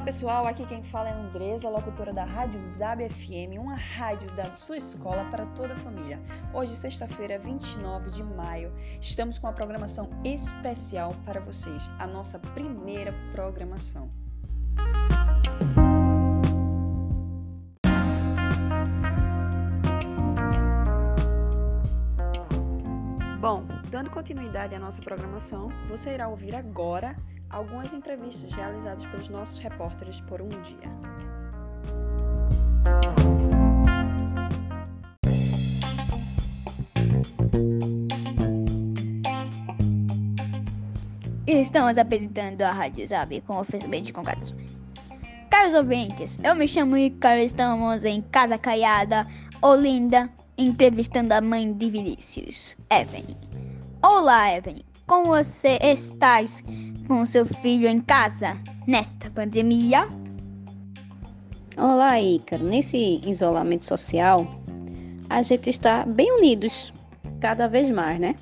Olá pessoal, aqui quem fala é Andresa, locutora da Rádio Zab FM, uma rádio da sua escola para toda a família. Hoje, sexta-feira, 29 de maio, estamos com uma programação especial para vocês, a nossa primeira programação. Bom, dando continuidade à nossa programação, você irá ouvir agora algumas entrevistas realizadas pelos nossos repórteres por um dia. Estamos apresentando a Rádio Zab com oferecimento de concados. Caros ouvintes, eu me chamo Icaro, estamos em Casa Caiada, Olinda, entrevistando a mãe de Vinícius, Evelyn. Olá, Evelyn, como você estás? com seu filho em casa nesta pandemia? Olá, Ícaro. Nesse isolamento social, a gente está bem unidos, cada vez mais, né?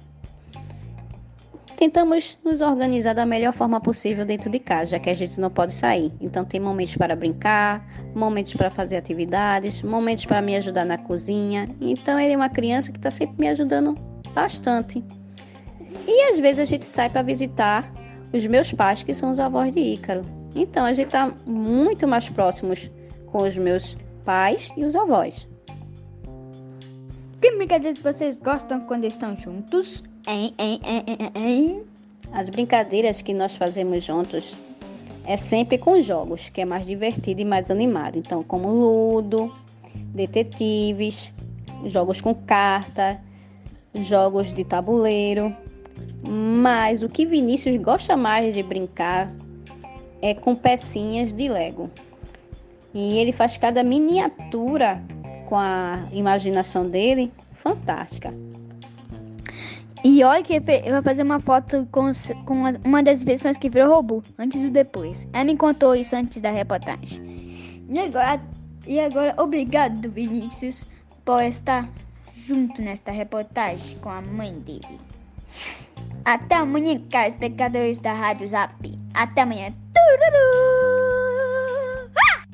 Tentamos nos organizar da melhor forma possível dentro de casa, já que a gente não pode sair. Então, tem momentos para brincar, momentos para fazer atividades, momentos para me ajudar na cozinha. Então, ele é uma criança que está sempre me ajudando bastante. E às vezes a gente sai para visitar os meus pais, que são os avós de Ícaro. Então a gente está muito mais próximos com os meus pais e os avós. Que brincadeiras vocês gostam quando estão juntos? Hein, hein, hein, hein, hein? As brincadeiras que nós fazemos juntos é sempre com jogos, que é mais divertido e mais animado. Então, como ludo, detetives, jogos com carta, jogos de tabuleiro. Mas o que Vinícius gosta mais de brincar é com pecinhas de Lego. E ele faz cada miniatura com a imaginação dele fantástica. E olha que vou fazer uma foto com, com uma das versões que virou robô, antes e depois. Ela me contou isso antes da reportagem. E agora, e agora obrigado, Vinícius, por estar junto nesta reportagem com a mãe dele. Até amanhã, caros espectadores da Rádio Zap. Até amanhã. Ah!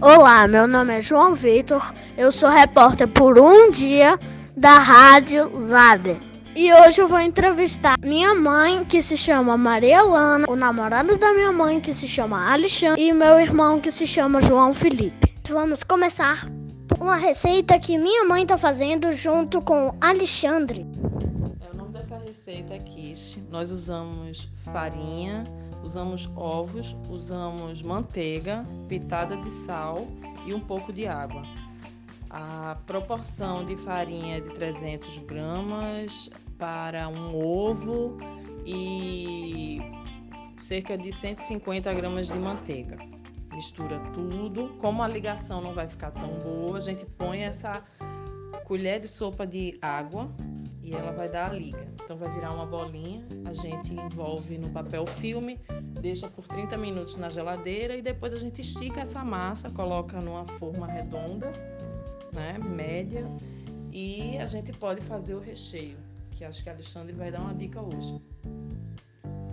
Olá, meu nome é João Vitor. Eu sou repórter por um dia da Rádio Zap. E hoje eu vou entrevistar minha mãe, que se chama Maria Lana, o namorado da minha mãe, que se chama Alexandre, e meu irmão, que se chama João Felipe. Vamos começar uma receita que minha mãe está fazendo junto com Alexandre. É, o nome dessa receita é quiche. Nós usamos farinha, usamos ovos, usamos manteiga, pitada de sal e um pouco de água. A proporção de farinha é de 300 gramas para um ovo e cerca de 150 gramas de manteiga mistura tudo. Como a ligação não vai ficar tão boa, a gente põe essa colher de sopa de água e ela vai dar a liga. Então vai virar uma bolinha, a gente envolve no papel filme, deixa por 30 minutos na geladeira e depois a gente estica essa massa, coloca numa forma redonda, né, média, e a gente pode fazer o recheio, que acho que a Alexandre vai dar uma dica hoje.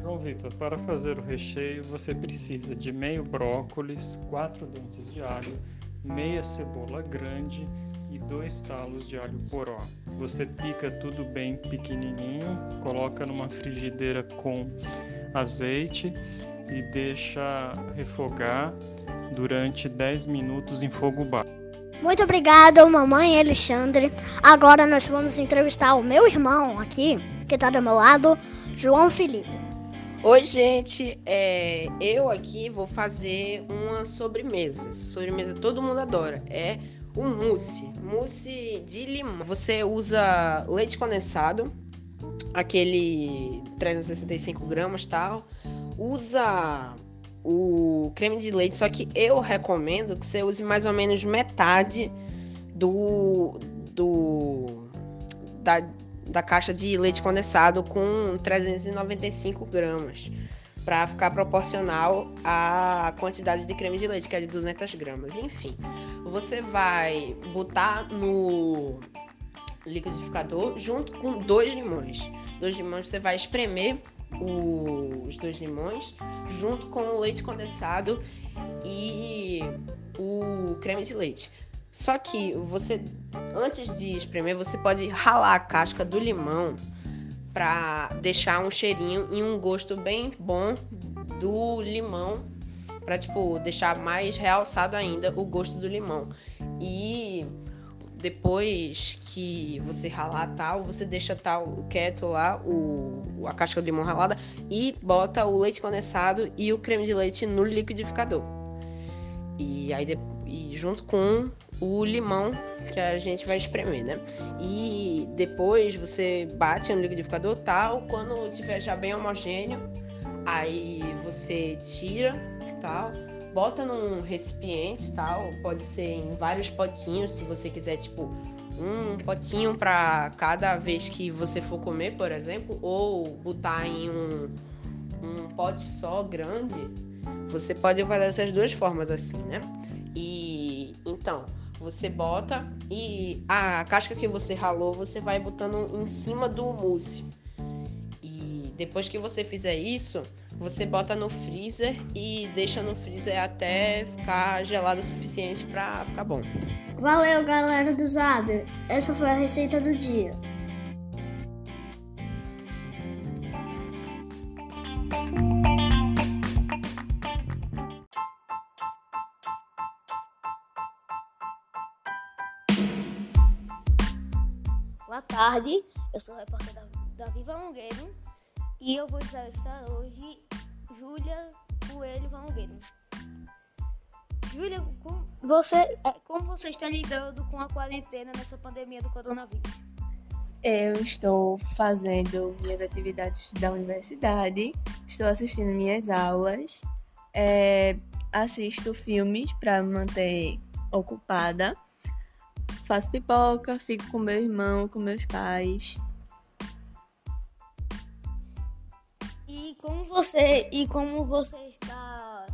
João Vitor, para fazer o recheio você precisa de meio brócolis, quatro dentes de alho, meia cebola grande e dois talos de alho poró. Você pica tudo bem pequenininho, coloca numa frigideira com azeite e deixa refogar durante 10 minutos em fogo baixo. Muito obrigado, mamãe Alexandre. Agora nós vamos entrevistar o meu irmão aqui, que está do meu lado, João Felipe. Oi, gente. É, eu aqui vou fazer uma sobremesa. Sobremesa todo mundo adora. É o mousse. Mousse de limão. Você usa leite condensado, aquele 365 gramas tal. Usa o creme de leite, só que eu recomendo que você use mais ou menos metade do, do da, da caixa de leite condensado com 395 gramas para ficar proporcional à quantidade de creme de leite, que é de 200 gramas. Enfim, você vai botar no, liquidificador junto com dois limões. Dois limões você vai espremer os dois limões junto com o leite condensado e o creme de leite. Só que você, antes de espremer, você pode ralar a casca do limão para deixar um cheirinho e um gosto bem bom do limão, para tipo deixar mais realçado ainda o gosto do limão. E depois que você ralar tal, você deixa tal quieto lá o a casca de limão ralada e bota o leite condensado e o creme de leite no liquidificador. E aí e junto com o limão que a gente vai espremer, né? E depois você bate no liquidificador tal, quando tiver já bem homogêneo, aí você tira, tal, bota num recipiente, tal, pode ser em vários potinhos, se você quiser, tipo, um potinho para cada vez que você for comer, por exemplo, ou botar em um, um pote só grande, você pode fazer essas duas formas assim, né? E então, você bota e a casca que você ralou, você vai botando em cima do mousse. E depois que você fizer isso, você bota no freezer e deixa no freezer até ficar gelado o suficiente para ficar bom. Valeu, galera do Zab. Essa foi a receita do dia. Boa tarde, eu sou o repórter da, da Viva Longueiro e eu vou entrevistar hoje Júlia Coelho Longueiro. Júlia, como você, é, como você está lidando com a quarentena nessa pandemia do coronavírus? Eu estou fazendo minhas atividades da universidade, estou assistindo minhas aulas, é, assisto filmes para manter ocupada, faço pipoca, fico com meu irmão, com meus pais. E como você e como você está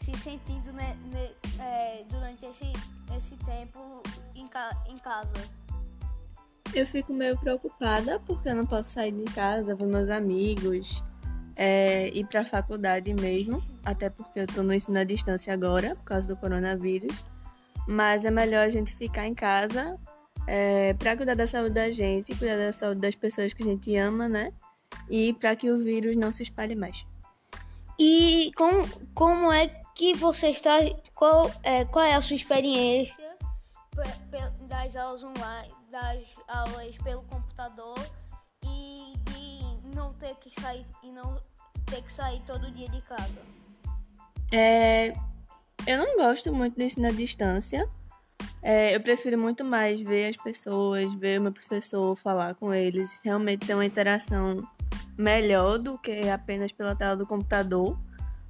se sentindo né, é, durante esse, esse tempo em, ca, em casa? Eu fico meio preocupada porque eu não posso sair de casa, ver meus amigos, é, ir para a faculdade mesmo, até porque eu estou no ensino à distância agora, por causa do coronavírus. Mas é melhor a gente ficar em casa é, para cuidar da saúde da gente, cuidar da saúde das pessoas que a gente ama, né? e para que o vírus não se espalhe mais. E como, como é que você está? Qual é, qual é a sua experiência das aulas online, das aulas pelo computador e de não ter que sair e não ter que sair todo dia de casa? É, eu não gosto muito do ensino à distância. É, eu prefiro muito mais ver as pessoas, ver o meu professor, falar com eles, realmente ter uma interação melhor do que apenas pela tela do computador,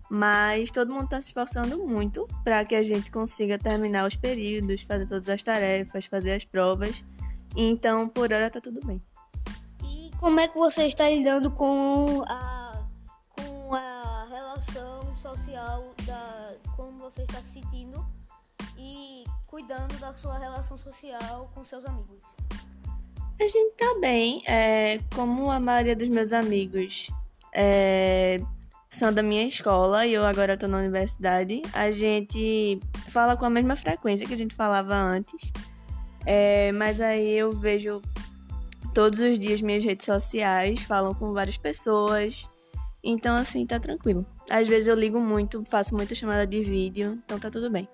mas todo mundo está se esforçando muito para que a gente consiga terminar os períodos, fazer todas as tarefas, fazer as provas. Então, por hora está tudo bem. E como é que você está lidando com a, com a relação você está se sentindo e cuidando da sua relação social com seus amigos? A gente tá bem. É, como a maioria dos meus amigos é, são da minha escola e eu agora tô na universidade, a gente fala com a mesma frequência que a gente falava antes. É, mas aí eu vejo todos os dias minhas redes sociais, falam com várias pessoas. Então, assim, tá tranquilo. Às vezes eu ligo muito, faço muita chamada de vídeo, então tá tudo bem.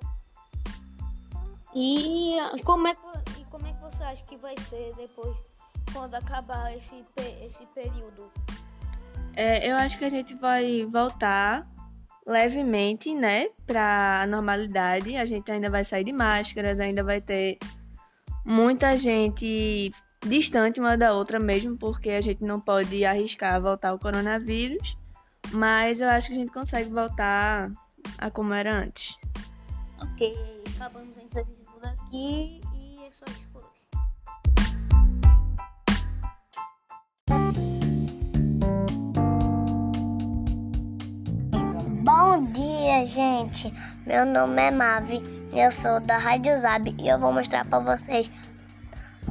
E como é que como é que você acha que vai ser depois, quando acabar esse, esse período? É, eu acho que a gente vai voltar levemente, né, pra normalidade. A gente ainda vai sair de máscaras, ainda vai ter muita gente distante uma da outra mesmo, porque a gente não pode arriscar voltar o coronavírus. Mas eu acho que a gente consegue voltar a como era antes. Ok, acabamos a entrevista por aqui é só isso por hoje. Bom dia, gente. Meu nome é Mavi, eu sou da Rádio Zab e eu vou mostrar para vocês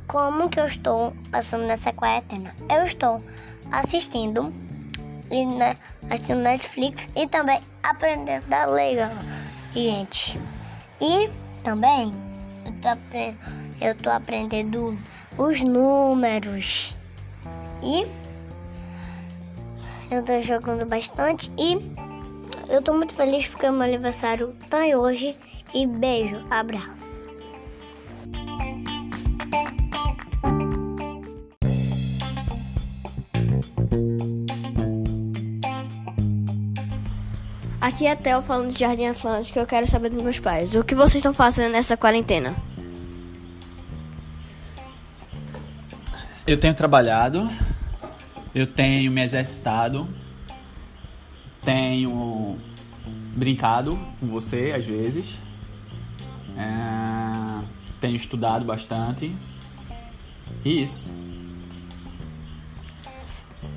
como que eu estou passando nessa quarentena? Eu estou assistindo e né, assistindo Netflix e também aprendendo da legal, gente. E também eu tô, eu tô aprendendo os números e eu tô jogando bastante e eu tô muito feliz porque meu aniversário tá hoje e beijo, abraço. Aqui é Theo falando de Jardim Atlântico. Eu quero saber dos meus pais. O que vocês estão fazendo nessa quarentena? Eu tenho trabalhado, eu tenho me exercitado, tenho brincado com você às vezes, é, tenho estudado bastante e isso.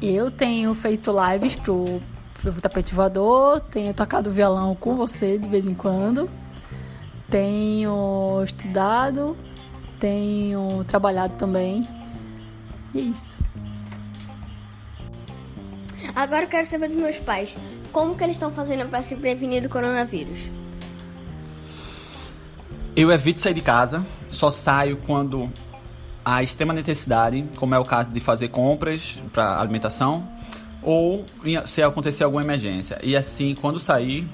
Eu tenho feito lives pro, pro tapete voador, tenho tocado violão com você de vez em quando, tenho estudado, tenho trabalhado também. E é isso. Agora eu quero saber dos meus pais. Como que eles estão fazendo para se prevenir do coronavírus? Eu evito sair de casa, só saio quando há extrema necessidade, como é o caso de fazer compras para alimentação ou se acontecer alguma emergência. E assim, quando sair,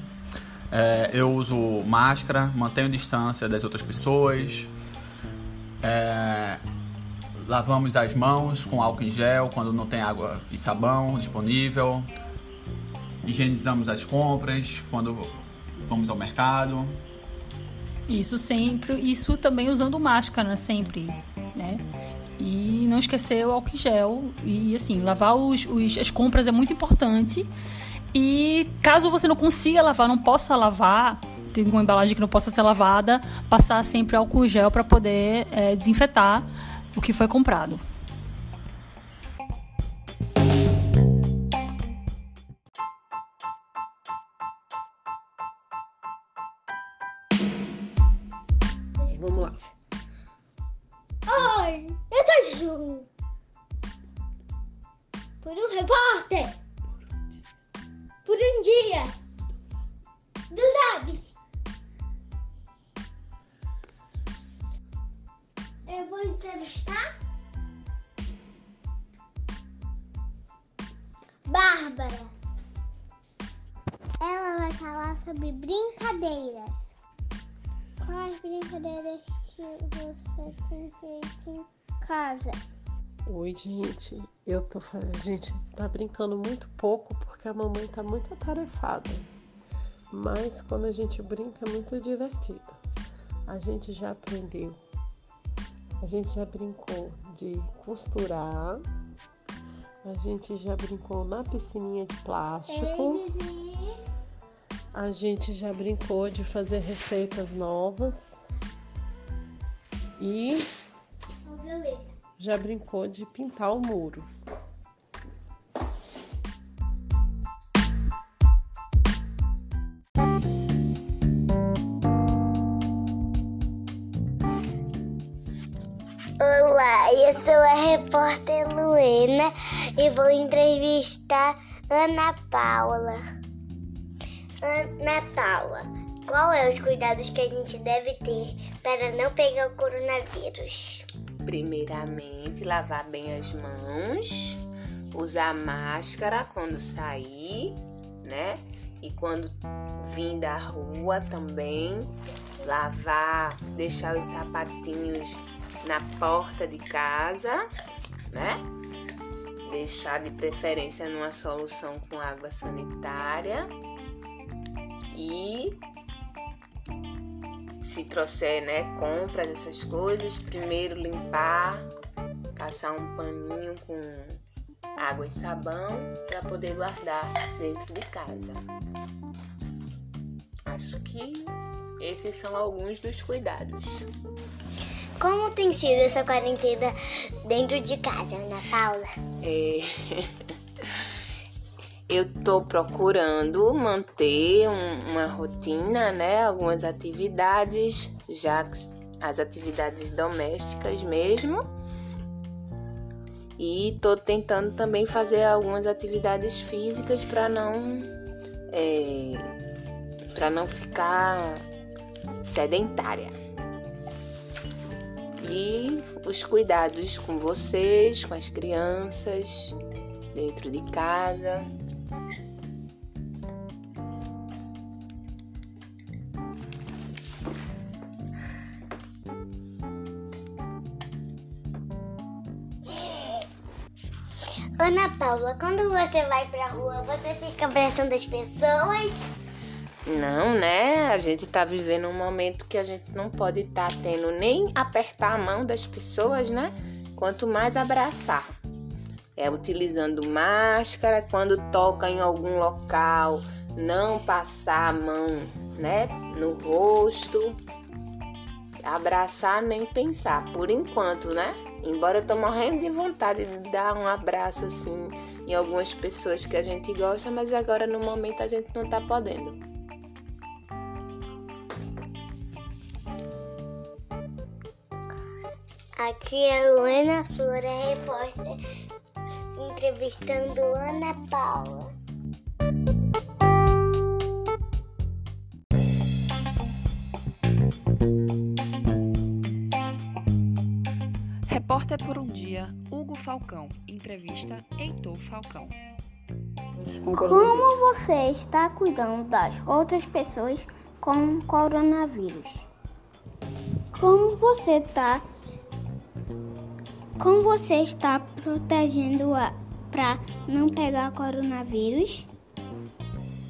é, eu uso máscara, mantenho distância das outras pessoas, é, lavamos as mãos com álcool em gel quando não tem água e sabão disponível, higienizamos as compras quando vamos ao mercado. Isso sempre, isso também usando máscara sempre, né? E não esquecer o álcool gel e assim, lavar os, os, as compras é muito importante. E caso você não consiga lavar, não possa lavar, tem uma embalagem que não possa ser lavada, passar sempre álcool gel para poder é, desinfetar o que foi comprado. Vamos lá. Oi, Por um repórter. Por um dia. Do Zab. Eu vou entrevistar Bárbara. Ela vai falar sobre brincadeiras. Quais brincadeiras que você tem feito casa? Oi, gente. Eu tô fazendo. A gente tá brincando muito pouco porque a mamãe tá muito atarefada. Mas quando a gente brinca é muito divertido. A gente já aprendeu a gente já brincou de costurar. A gente já brincou na piscininha de plástico. A gente já brincou de fazer receitas novas. E já brincou de pintar o muro. Olá, eu sou a repórter Luena e vou entrevistar Ana Paula. Ana Paula, qual é os cuidados que a gente deve ter para não pegar o coronavírus? Primeiramente, lavar bem as mãos, usar máscara quando sair, né? E quando vir da rua também, lavar, deixar os sapatinhos na porta de casa, né? Deixar de preferência numa solução com água sanitária e se trouxer, né, compras essas coisas, primeiro limpar, passar um paninho com água e sabão para poder guardar dentro de casa. Acho que esses são alguns dos cuidados. Como tem sido essa quarentena dentro de casa, Ana Paula? É... Eu tô procurando manter um, uma rotina, né? Algumas atividades, já as atividades domésticas mesmo. E tô tentando também fazer algumas atividades físicas para não é, para não ficar sedentária. E os cuidados com vocês, com as crianças, dentro de casa. Ana Paula, quando você vai pra rua, você fica abraçando as pessoas? Não, né? A gente tá vivendo um momento que a gente não pode estar tá tendo nem apertar a mão das pessoas, né? Quanto mais abraçar. É utilizando máscara quando toca em algum local, não passar a mão, né, no rosto. Abraçar nem pensar, por enquanto, né? Embora eu tô morrendo de vontade de dar um abraço assim em algumas pessoas que a gente gosta, mas agora no momento a gente não tá podendo. Aqui é Luana Flora, repórter, entrevistando Ana Paula. Repórter por um dia, Hugo Falcão. Entrevista Heitor Falcão. Como você está cuidando das outras pessoas com coronavírus? Como você está como você está protegendo para não pegar coronavírus,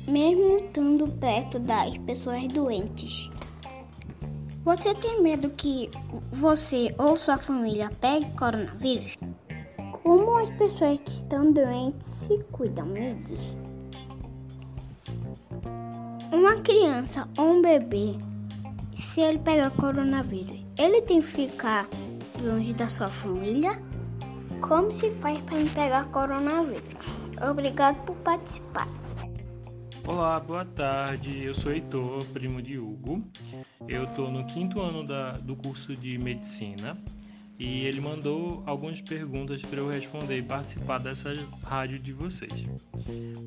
mesmo estando perto das pessoas doentes? Você tem medo que você ou sua família pegue coronavírus? Como as pessoas que estão doentes se cuidam deles? Uma criança ou um bebê, se ele pegar coronavírus, ele tem que ficar longe da sua família? Como se faz para pegar coronavírus? Obrigado por participar. Olá, boa tarde. Eu sou Heitor, primo de Hugo. Eu estou no quinto ano da, do curso de medicina e ele mandou algumas perguntas para eu responder e participar dessa rádio de vocês.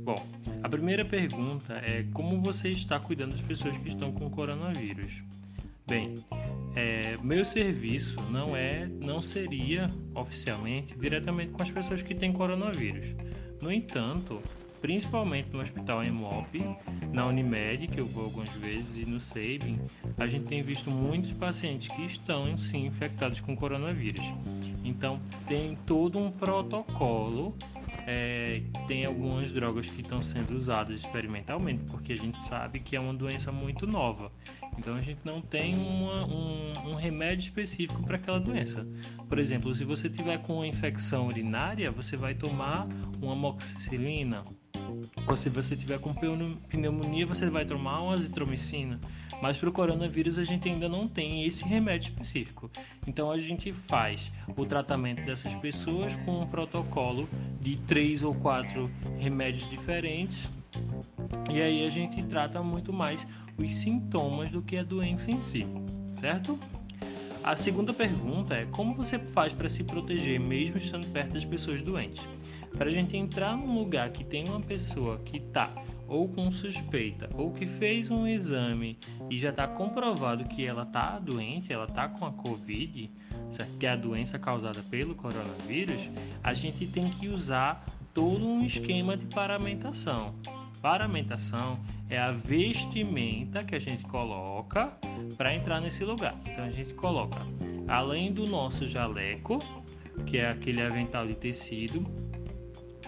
Bom, a primeira pergunta é como você está cuidando das pessoas que estão com coronavírus? Bem, é, meu serviço não é, não seria oficialmente diretamente com as pessoas que têm coronavírus. No entanto, principalmente no Hospital Emop, na Unimed, que eu vou algumas vezes, e no Sabin, a gente tem visto muitos pacientes que estão sim infectados com coronavírus. Então, tem todo um protocolo é, tem algumas drogas que estão sendo usadas experimentalmente, porque a gente sabe que é uma doença muito nova. Então a gente não tem uma, um, um, remédio específico para aquela doença. Por exemplo, se você tiver com uma infecção urinária, você vai tomar uma amoxicilina. Ou se você tiver com pneumonia, você vai tomar uma azitromicina. Mas para o coronavírus a gente ainda não tem esse remédio específico. Então a gente faz o tratamento dessas pessoas com um protocolo de três ou quatro remédios diferentes. E aí a gente trata muito mais os sintomas do que a doença em si, certo? A segunda pergunta é como você faz para se proteger mesmo estando perto das pessoas doentes? Para a gente entrar num lugar que tem uma pessoa que está ou com suspeita ou que fez um exame e já está comprovado que ela está doente, ela está com a Covid, certo? que é a doença causada pelo coronavírus, a gente tem que usar todo um esquema de paramentação. Paramentação é a vestimenta que a gente coloca para entrar nesse lugar. Então a gente coloca, além do nosso jaleco, que é aquele avental de tecido,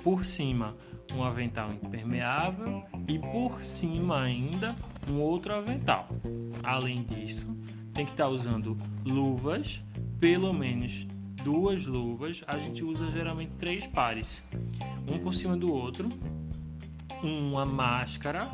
por cima um avental impermeável e por cima ainda um outro avental. Além disso, tem que estar tá usando luvas, pelo menos duas luvas. A gente usa geralmente três pares, um por cima do outro, uma máscara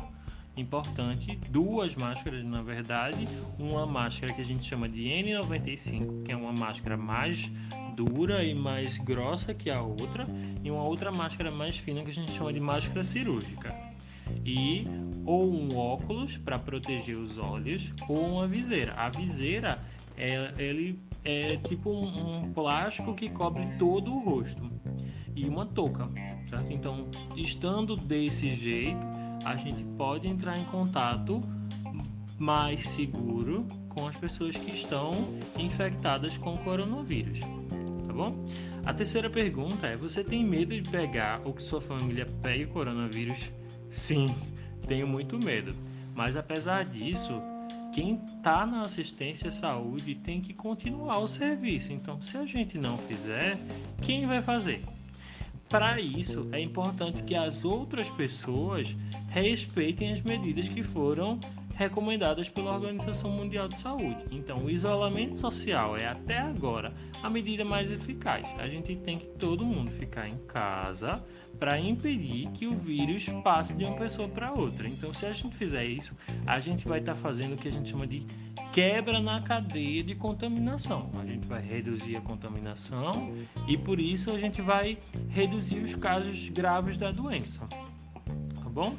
importante, duas máscaras na verdade, uma máscara que a gente chama de N95, que é uma máscara mais dura e mais grossa que a outra, e uma outra máscara mais fina que a gente chama de máscara cirúrgica. E ou um óculos para proteger os olhos ou uma viseira. A viseira é, ele é tipo um, um plástico que cobre todo o rosto. e uma touca, certo? Então, estando desse jeito, a gente pode entrar em contato mais seguro com as pessoas que estão infectadas com coronavírus, tá bom? A terceira pergunta é: você tem medo de pegar ou que sua família pegue o coronavírus? Sim, tenho muito medo. Mas apesar disso, quem está na assistência à saúde tem que continuar o serviço. Então, se a gente não fizer, quem vai fazer? Para isso, é importante que as outras pessoas respeitem as medidas que foram recomendadas pela Organização Mundial de Saúde. Então, o isolamento social é até agora a medida mais eficaz. A gente tem que todo mundo ficar em casa para impedir que o vírus passe de uma pessoa para outra. Então, se a gente fizer isso, a gente vai estar tá fazendo o que a gente chama de quebra na cadeia de contaminação. A gente vai reduzir a contaminação e por isso a gente vai reduzir os casos graves da doença. Tá bom?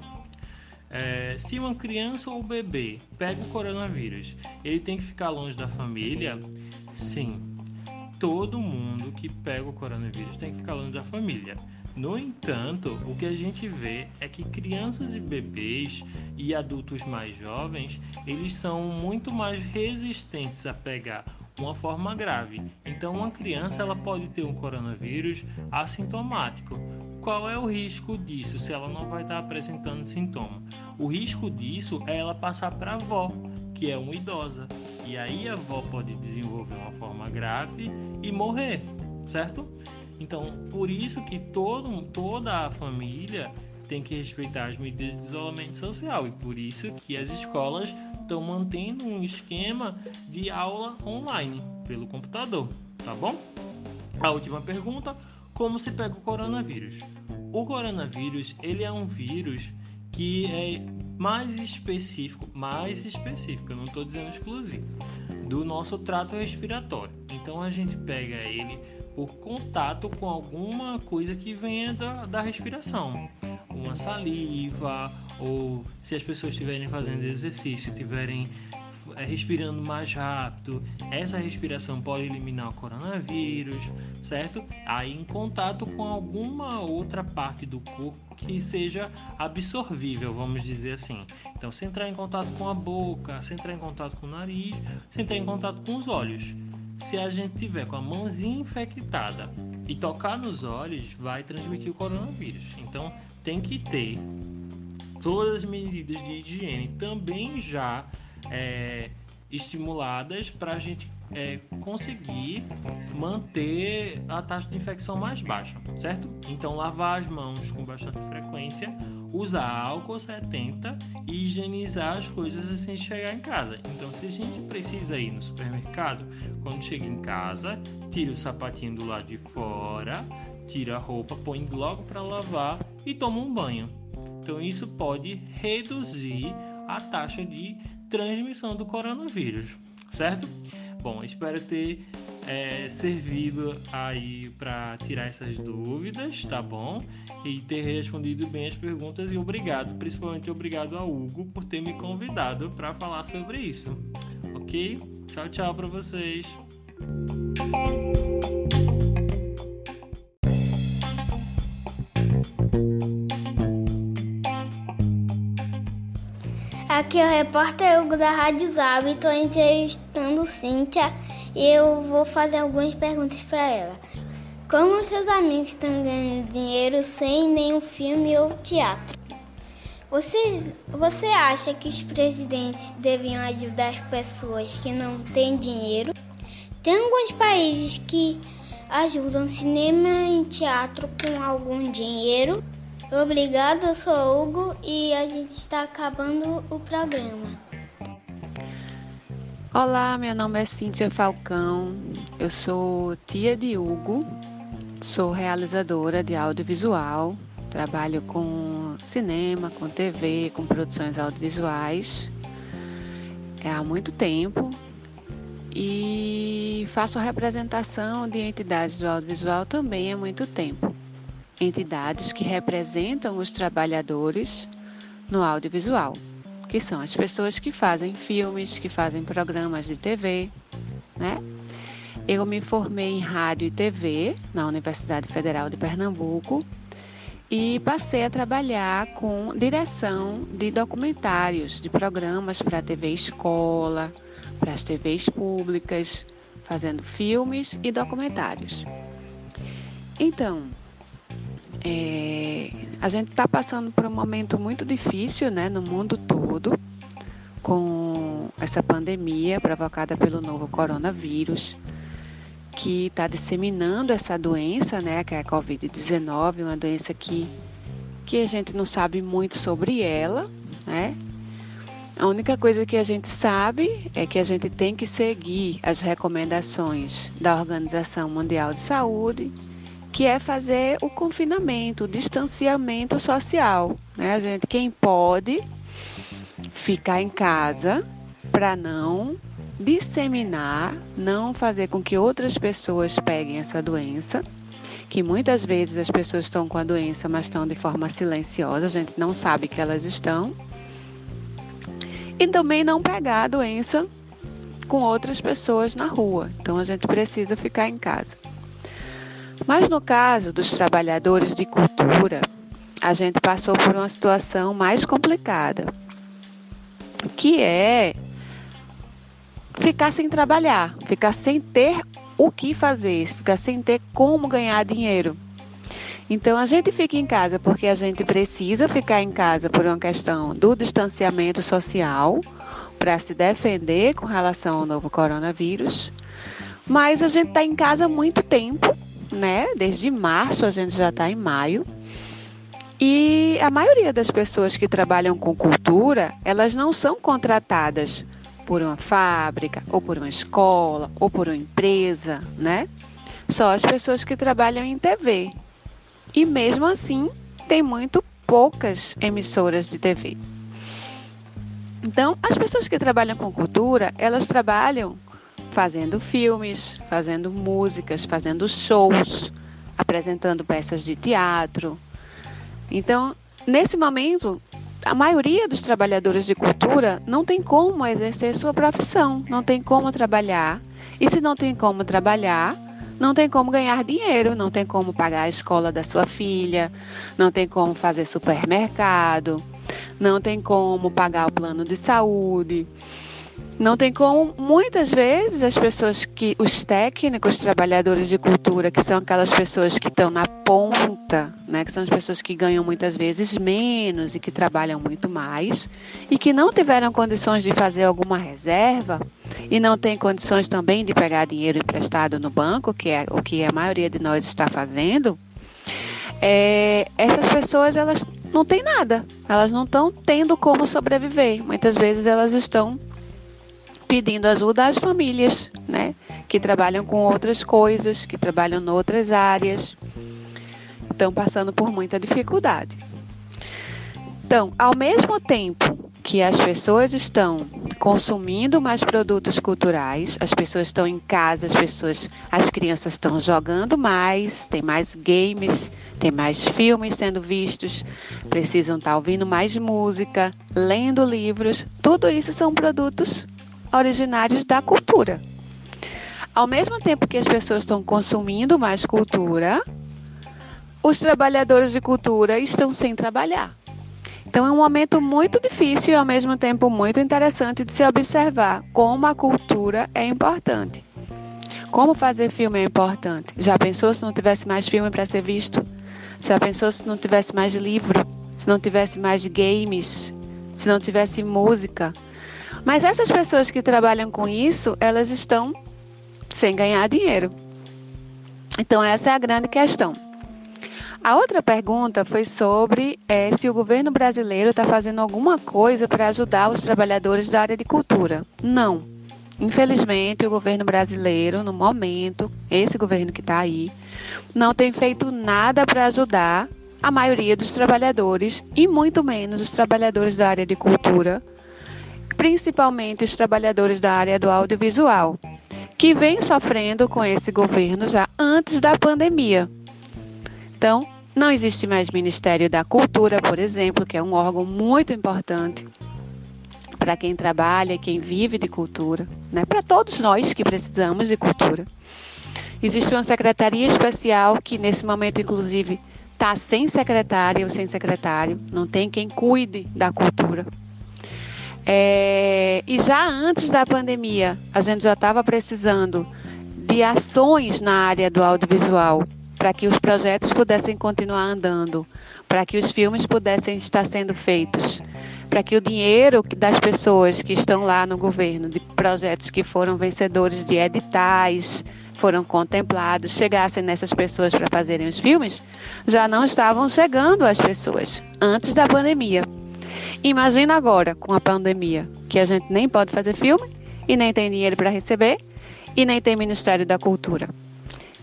É, se uma criança ou bebê pega o coronavírus, ele tem que ficar longe da família? Sim. Todo mundo que pega o coronavírus tem que ficar longe da família. No entanto, o que a gente vê é que crianças e bebês e adultos mais jovens, eles são muito mais resistentes a pegar uma forma grave. Então, uma criança ela pode ter um coronavírus assintomático. Qual é o risco disso se ela não vai estar apresentando sintoma? O risco disso é ela passar para a avó, que é uma idosa. E aí a avó pode desenvolver uma forma grave e morrer, certo? Então, por isso que todo, toda a família tem que respeitar as medidas de isolamento social e por isso que as escolas estão mantendo um esquema de aula online pelo computador, tá bom? A última pergunta: como se pega o coronavírus? O coronavírus ele é um vírus que é mais específico, mais específico, eu não estou dizendo exclusivo, do nosso trato respiratório. Então a gente pega ele por contato com alguma coisa que venha da, da respiração. Uma saliva, ou se as pessoas estiverem fazendo exercício, estiverem é, respirando mais rápido, essa respiração pode eliminar o coronavírus, certo? Aí em contato com alguma outra parte do corpo que seja absorvível, vamos dizer assim. Então, se entrar em contato com a boca, se entrar em contato com o nariz, se entrar em contato com os olhos se a gente tiver com a mãozinha infectada e tocar nos olhos, vai transmitir o coronavírus. Então tem que ter todas as medidas de higiene também já é, estimuladas para a gente é, conseguir manter a taxa de infecção mais baixa, certo? Então lavar as mãos com bastante frequência usar álcool 70 e higienizar as coisas assim chegar em casa. Então, se a gente precisa ir no supermercado, quando chega em casa, tira o sapatinho do lado de fora, tira a roupa, põe logo para lavar e toma um banho. Então, isso pode reduzir a taxa de transmissão do coronavírus, certo? Bom, espero ter é, servido aí para tirar essas dúvidas, tá bom? E ter respondido bem as perguntas e obrigado, principalmente obrigado ao Hugo por ter me convidado para falar sobre isso. Ok? Tchau, tchau para vocês. Aqui é o repórter Hugo da Rádio Zab, estou entrevistando Cíntia e eu vou fazer algumas perguntas para ela. Como seus amigos estão ganhando dinheiro sem nenhum filme ou teatro? Você, você acha que os presidentes deviam ajudar as pessoas que não têm dinheiro? Tem alguns países que ajudam cinema e teatro com algum dinheiro. Obrigado, eu sou Hugo e a gente está acabando o programa. Olá, meu nome é Cíntia Falcão, eu sou tia de Hugo, sou realizadora de audiovisual, trabalho com cinema, com TV, com produções audiovisuais. É há muito tempo. E faço representação de entidades do audiovisual também há muito tempo. Entidades que representam os trabalhadores no audiovisual que são as pessoas que fazem filmes, que fazem programas de TV, né? eu me formei em rádio e TV na Universidade Federal de Pernambuco e passei a trabalhar com direção de documentários, de programas para a TV Escola, para as TVs públicas, fazendo filmes e documentários. Então, é, a gente está passando por um momento muito difícil né, no mundo todo, com essa pandemia provocada pelo novo coronavírus que está disseminando essa doença, né, que é a Covid-19, uma doença que, que a gente não sabe muito sobre ela, né? A única coisa que a gente sabe é que a gente tem que seguir as recomendações da Organização Mundial de Saúde, que é fazer o confinamento, o distanciamento social, né? A gente quem pode ficar em casa para não disseminar, não fazer com que outras pessoas peguem essa doença, que muitas vezes as pessoas estão com a doença, mas estão de forma silenciosa, a gente não sabe que elas estão. E também não pegar a doença com outras pessoas na rua. Então a gente precisa ficar em casa. Mas no caso dos trabalhadores de cultura, a gente passou por uma situação mais complicada, que é ficar sem trabalhar, ficar sem ter o que fazer, ficar sem ter como ganhar dinheiro. Então a gente fica em casa porque a gente precisa ficar em casa por uma questão do distanciamento social para se defender com relação ao novo coronavírus. Mas a gente está em casa há muito tempo, né? Desde março a gente já está em maio. E a maioria das pessoas que trabalham com cultura, elas não são contratadas por uma fábrica, ou por uma escola, ou por uma empresa, né? Só as pessoas que trabalham em TV. E mesmo assim, tem muito poucas emissoras de TV. Então, as pessoas que trabalham com cultura, elas trabalham fazendo filmes, fazendo músicas, fazendo shows, apresentando peças de teatro. Então, nesse momento, a maioria dos trabalhadores de cultura não tem como exercer sua profissão, não tem como trabalhar. E se não tem como trabalhar, não tem como ganhar dinheiro, não tem como pagar a escola da sua filha, não tem como fazer supermercado, não tem como pagar o plano de saúde. Não tem como, muitas vezes, as pessoas que, os técnicos, trabalhadores de cultura, que são aquelas pessoas que estão na ponta, né, que são as pessoas que ganham muitas vezes menos e que trabalham muito mais, e que não tiveram condições de fazer alguma reserva, e não têm condições também de pegar dinheiro emprestado no banco, que é o que a maioria de nós está fazendo, é, essas pessoas elas não têm nada, elas não estão tendo como sobreviver. Muitas vezes elas estão pedindo ajuda às famílias, né? Que trabalham com outras coisas, que trabalham em outras áreas, estão passando por muita dificuldade. Então, ao mesmo tempo que as pessoas estão consumindo mais produtos culturais, as pessoas estão em casa, as pessoas, as crianças estão jogando mais, tem mais games, tem mais filmes sendo vistos, precisam estar ouvindo mais música, lendo livros, tudo isso são produtos originários da cultura. Ao mesmo tempo que as pessoas estão consumindo mais cultura, os trabalhadores de cultura estão sem trabalhar. Então é um momento muito difícil e ao mesmo tempo muito interessante de se observar como a cultura é importante. Como fazer filme é importante. Já pensou se não tivesse mais filme para ser visto? Já pensou se não tivesse mais livro? Se não tivesse mais games? Se não tivesse música? Mas essas pessoas que trabalham com isso, elas estão sem ganhar dinheiro. Então, essa é a grande questão. A outra pergunta foi sobre é, se o governo brasileiro está fazendo alguma coisa para ajudar os trabalhadores da área de cultura. Não. Infelizmente, o governo brasileiro, no momento, esse governo que está aí, não tem feito nada para ajudar a maioria dos trabalhadores e muito menos os trabalhadores da área de cultura principalmente os trabalhadores da área do audiovisual, que vem sofrendo com esse governo já antes da pandemia. Então, não existe mais Ministério da Cultura, por exemplo, que é um órgão muito importante para quem trabalha quem vive de cultura, né? para todos nós que precisamos de cultura. Existe uma secretaria especial que, nesse momento, inclusive, está sem secretária ou sem secretário, não tem quem cuide da cultura. É, e já antes da pandemia, a gente já estava precisando de ações na área do audiovisual para que os projetos pudessem continuar andando, para que os filmes pudessem estar sendo feitos, para que o dinheiro das pessoas que estão lá no governo, de projetos que foram vencedores de editais, foram contemplados, chegassem nessas pessoas para fazerem os filmes, já não estavam chegando às pessoas antes da pandemia. Imagina agora, com a pandemia, que a gente nem pode fazer filme e nem tem dinheiro para receber e nem tem Ministério da Cultura.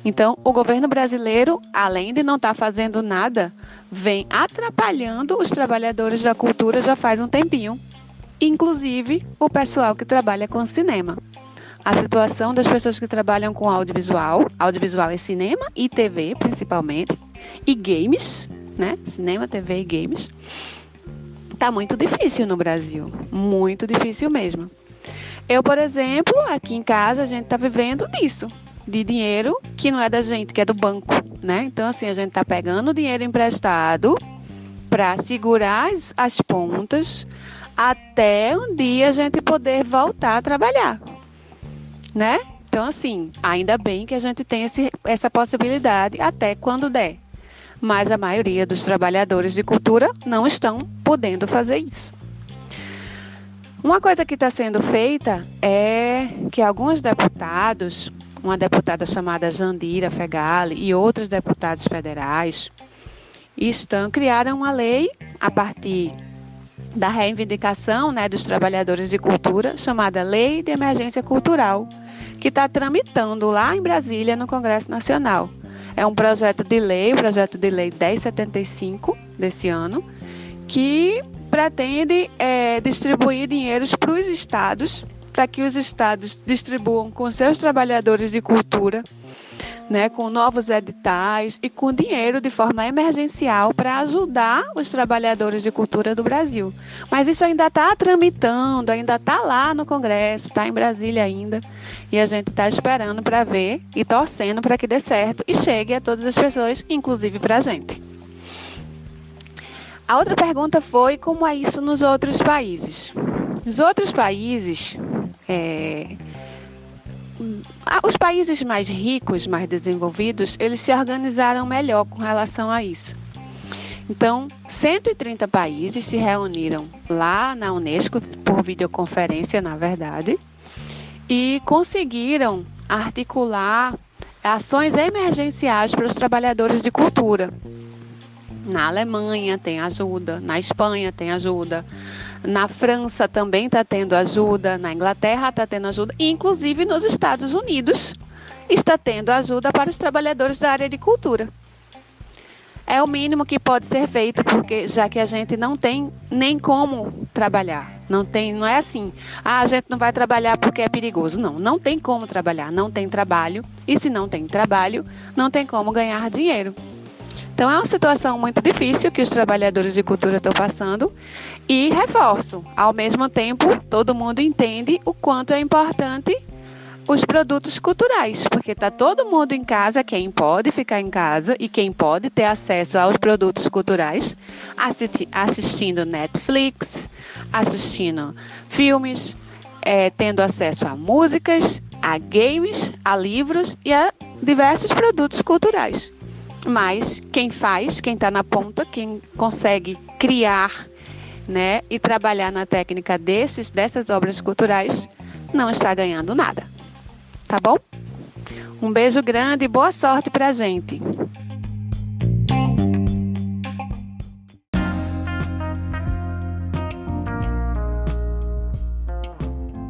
Então, o governo brasileiro, além de não estar tá fazendo nada, vem atrapalhando os trabalhadores da cultura já faz um tempinho, inclusive o pessoal que trabalha com cinema. A situação das pessoas que trabalham com audiovisual, audiovisual é cinema e TV principalmente, e games, né? Cinema, TV e games. Tá muito difícil no Brasil, muito difícil mesmo. Eu, por exemplo, aqui em casa a gente tá vivendo disso de dinheiro que não é da gente, que é do banco, né? Então, assim, a gente está pegando dinheiro emprestado para segurar as, as pontas até um dia a gente poder voltar a trabalhar, né? Então, assim, ainda bem que a gente tem esse, essa possibilidade até quando der. Mas a maioria dos trabalhadores de cultura não estão podendo fazer isso. Uma coisa que está sendo feita é que alguns deputados uma deputada chamada Jandira Fegali e outros deputados federais estão criaram uma lei a partir da reivindicação né, dos trabalhadores de cultura, chamada Lei de Emergência Cultural, que está tramitando lá em Brasília, no Congresso Nacional. É um projeto de lei, o projeto de lei 1075 desse ano, que pretende é, distribuir dinheiros para os estados para que os estados distribuam com seus trabalhadores de cultura, né, com novos editais e com dinheiro de forma emergencial para ajudar os trabalhadores de cultura do Brasil. Mas isso ainda está tramitando, ainda está lá no Congresso, está em Brasília ainda, e a gente está esperando para ver e torcendo para que dê certo e chegue a todas as pessoas, inclusive para a gente. A outra pergunta foi como é isso nos outros países. Nos outros países, é, os países mais ricos, mais desenvolvidos, eles se organizaram melhor com relação a isso. Então, 130 países se reuniram lá na Unesco por videoconferência, na verdade, e conseguiram articular ações emergenciais para os trabalhadores de cultura. Na Alemanha tem ajuda, na Espanha tem ajuda, na França também está tendo ajuda, na Inglaterra está tendo ajuda, inclusive nos Estados Unidos está tendo ajuda para os trabalhadores da área de cultura. É o mínimo que pode ser feito, porque já que a gente não tem nem como trabalhar. Não tem, não é assim. Ah, a gente não vai trabalhar porque é perigoso. Não, não tem como trabalhar, não tem trabalho. E se não tem trabalho, não tem como ganhar dinheiro. Então é uma situação muito difícil que os trabalhadores de cultura estão passando e reforço, ao mesmo tempo, todo mundo entende o quanto é importante os produtos culturais, porque está todo mundo em casa, quem pode ficar em casa e quem pode ter acesso aos produtos culturais, assistindo Netflix, assistindo filmes, é, tendo acesso a músicas, a games, a livros e a diversos produtos culturais. Mas quem faz, quem está na ponta, quem consegue criar né, e trabalhar na técnica desses, dessas obras culturais, não está ganhando nada. Tá bom? Um beijo grande e boa sorte para a gente.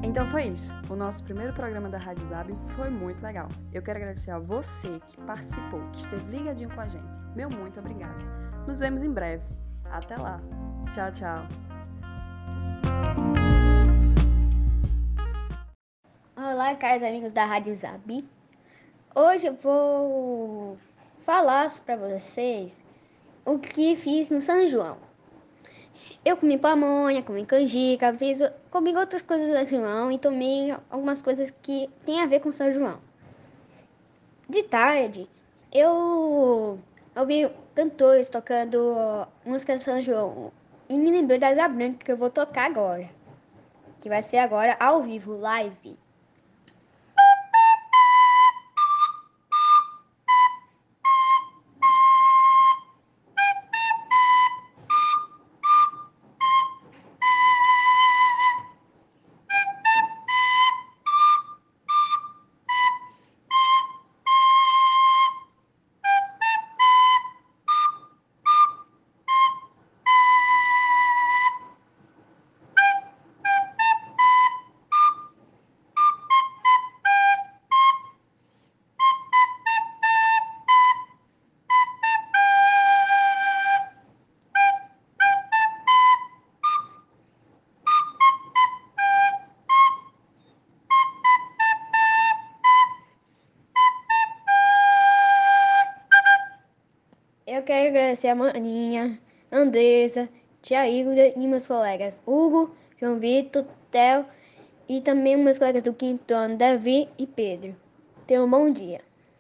Então foi isso. O nosso primeiro programa da Rádio Zab foi muito legal. Eu quero agradecer a você que participou, que esteve ligadinho com a gente. Meu muito obrigado. Nos vemos em breve. Até lá. Tchau, tchau. Olá, caros amigos da Rádio Zab. Hoje eu vou falar para vocês o que fiz no São João. Eu comi pamonha, comi canjica, fiz, comi outras coisas do São João e tomei algumas coisas que tem a ver com São João. De tarde, eu ouvi cantores tocando música de São João e me lembrei da Asa Branca que eu vou tocar agora, que vai ser agora ao vivo, live. Agradecer a Maninha, Andressa, Tia Igor e meus colegas Hugo, João Vitor, Theo e também meus colegas do quinto ano, Davi e Pedro. Tenham um bom dia.